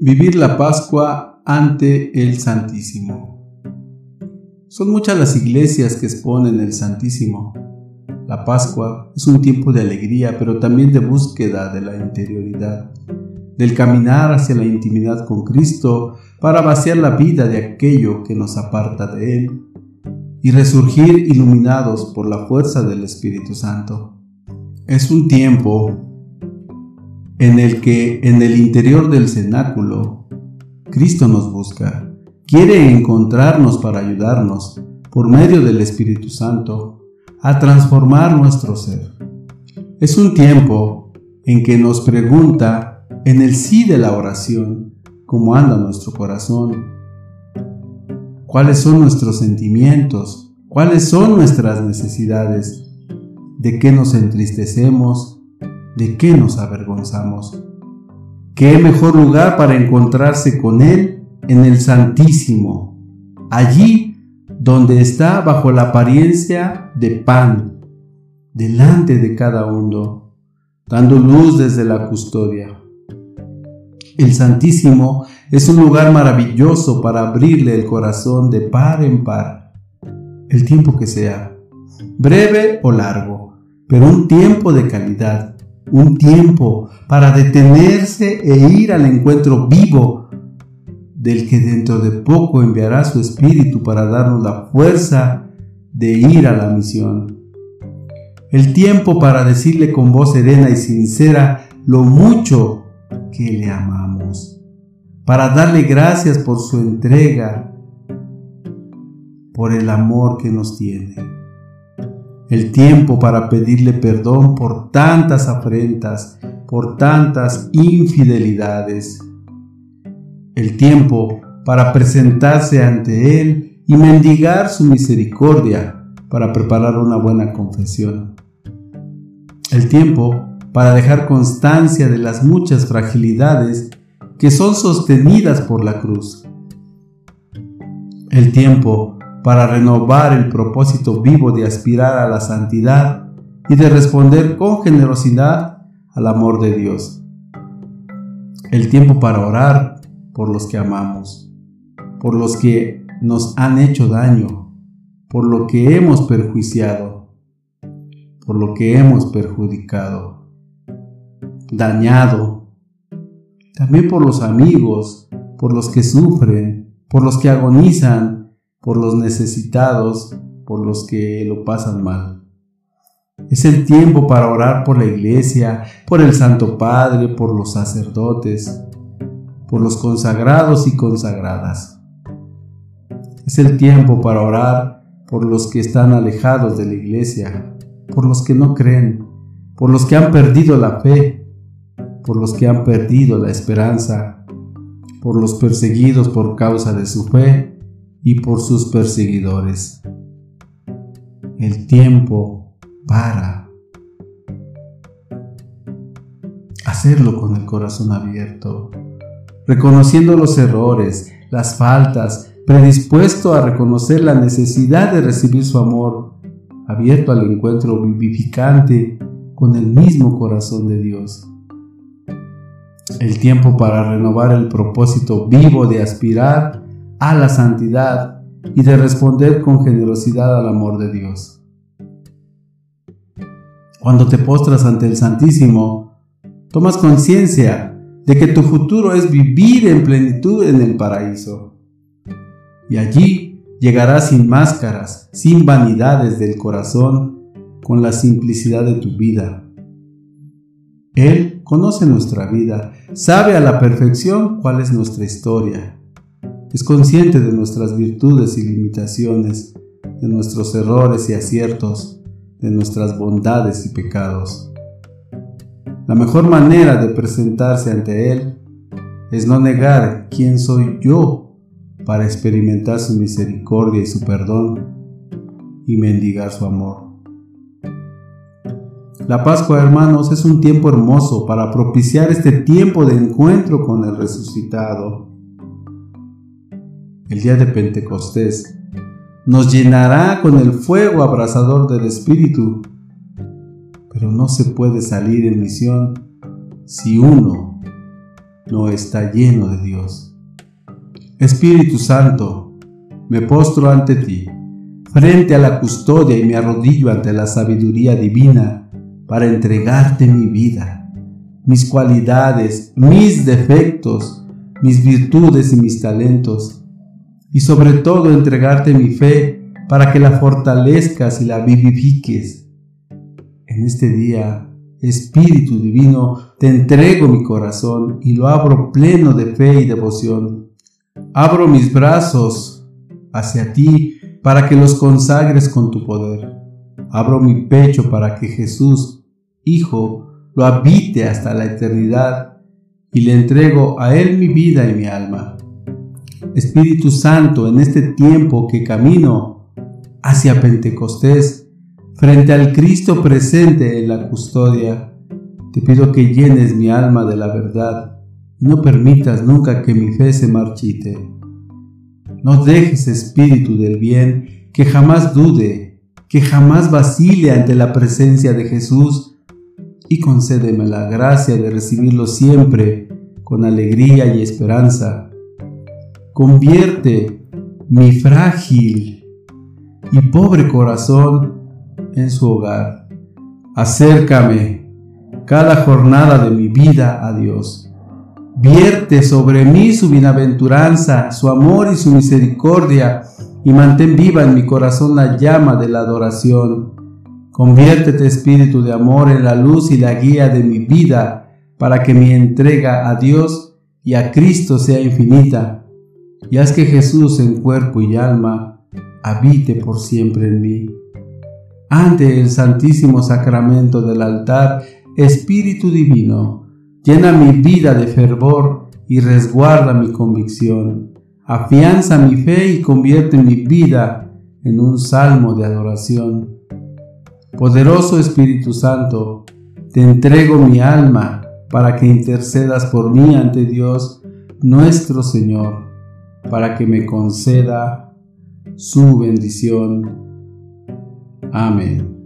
Vivir la Pascua ante el Santísimo. Son muchas las iglesias que exponen el Santísimo. La Pascua es un tiempo de alegría, pero también de búsqueda de la interioridad, del caminar hacia la intimidad con Cristo para vaciar la vida de aquello que nos aparta de Él y resurgir iluminados por la fuerza del Espíritu Santo. Es un tiempo en el que en el interior del cenáculo Cristo nos busca, quiere encontrarnos para ayudarnos por medio del Espíritu Santo a transformar nuestro ser. Es un tiempo en que nos pregunta en el sí de la oración cómo anda nuestro corazón, cuáles son nuestros sentimientos, cuáles son nuestras necesidades, de qué nos entristecemos, ¿de qué nos avergonzamos? ¿Qué mejor lugar para encontrarse con Él en el Santísimo, allí donde está bajo la apariencia de pan, delante de cada uno, dando luz desde la custodia? El Santísimo es un lugar maravilloso para abrirle el corazón de par en par, el tiempo que sea, breve o largo, pero un tiempo de calidad un tiempo para detenerse e ir al encuentro vivo del que dentro de poco enviará su espíritu para darnos la fuerza de ir a la misión. El tiempo para decirle con voz serena y sincera lo mucho que le amamos, para darle gracias por su entrega, por el amor que nos tiene el tiempo para pedirle perdón por tantas afrentas, por tantas infidelidades, el tiempo para presentarse ante Él y mendigar su misericordia para preparar una buena confesión, el tiempo para dejar constancia de las muchas fragilidades que son sostenidas por la cruz, el tiempo para renovar el propósito vivo de aspirar a la santidad y de responder con generosidad al amor de Dios. El tiempo para orar por los que amamos, por los que nos han hecho daño, por lo que hemos perjuiciado, por lo que hemos perjudicado, dañado, también por los amigos, por los que sufren, por los que agonizan, por los necesitados, por los que lo pasan mal. Es el tiempo para orar por la iglesia, por el Santo Padre, por los sacerdotes, por los consagrados y consagradas. Es el tiempo para orar por los que están alejados de la iglesia, por los que no creen, por los que han perdido la fe, por los que han perdido la esperanza, por los perseguidos por causa de su fe y por sus perseguidores. El tiempo para hacerlo con el corazón abierto, reconociendo los errores, las faltas, predispuesto a reconocer la necesidad de recibir su amor, abierto al encuentro vivificante con el mismo corazón de Dios. El tiempo para renovar el propósito vivo de aspirar a la santidad y de responder con generosidad al amor de Dios. Cuando te postras ante el Santísimo, tomas conciencia de que tu futuro es vivir en plenitud en el paraíso. Y allí llegarás sin máscaras, sin vanidades del corazón, con la simplicidad de tu vida. Él conoce nuestra vida, sabe a la perfección cuál es nuestra historia es consciente de nuestras virtudes y limitaciones, de nuestros errores y aciertos, de nuestras bondades y pecados. La mejor manera de presentarse ante Él es no negar quién soy yo para experimentar su misericordia y su perdón y mendigar su amor. La Pascua, hermanos, es un tiempo hermoso para propiciar este tiempo de encuentro con el resucitado el día de Pentecostés, nos llenará con el fuego abrasador del Espíritu. Pero no se puede salir en misión si uno no está lleno de Dios. Espíritu Santo, me postro ante ti, frente a la custodia y me arrodillo ante la sabiduría divina para entregarte mi vida, mis cualidades, mis defectos, mis virtudes y mis talentos, y sobre todo entregarte mi fe para que la fortalezcas y la vivifiques. En este día, Espíritu Divino, te entrego mi corazón y lo abro pleno de fe y devoción. Abro mis brazos hacia ti para que los consagres con tu poder. Abro mi pecho para que Jesús, Hijo, lo habite hasta la eternidad y le entrego a Él mi vida y mi alma. Espíritu Santo, en este tiempo que camino hacia Pentecostés, frente al Cristo presente en la custodia, te pido que llenes mi alma de la verdad y no permitas nunca que mi fe se marchite. No dejes, Espíritu del bien, que jamás dude, que jamás vacile ante la presencia de Jesús y concédeme la gracia de recibirlo siempre con alegría y esperanza. Convierte mi frágil y pobre corazón en su hogar. Acércame cada jornada de mi vida a Dios. Vierte sobre mí su bienaventuranza, su amor y su misericordia, y mantén viva en mi corazón la llama de la adoración. Conviértete, Espíritu de amor, en la luz y la guía de mi vida, para que mi entrega a Dios y a Cristo sea infinita, y haz que Jesús en cuerpo y alma habite por siempre en mí. Ante el Santísimo Sacramento del altar, Espíritu Divino, llena mi vida de fervor y resguarda mi convicción. Afianza mi fe y convierte mi vida en un salmo de adoración. Poderoso Espíritu Santo, te entrego mi alma para que intercedas por mí ante Dios nuestro Señor, para que me conceda su bendición. Amén.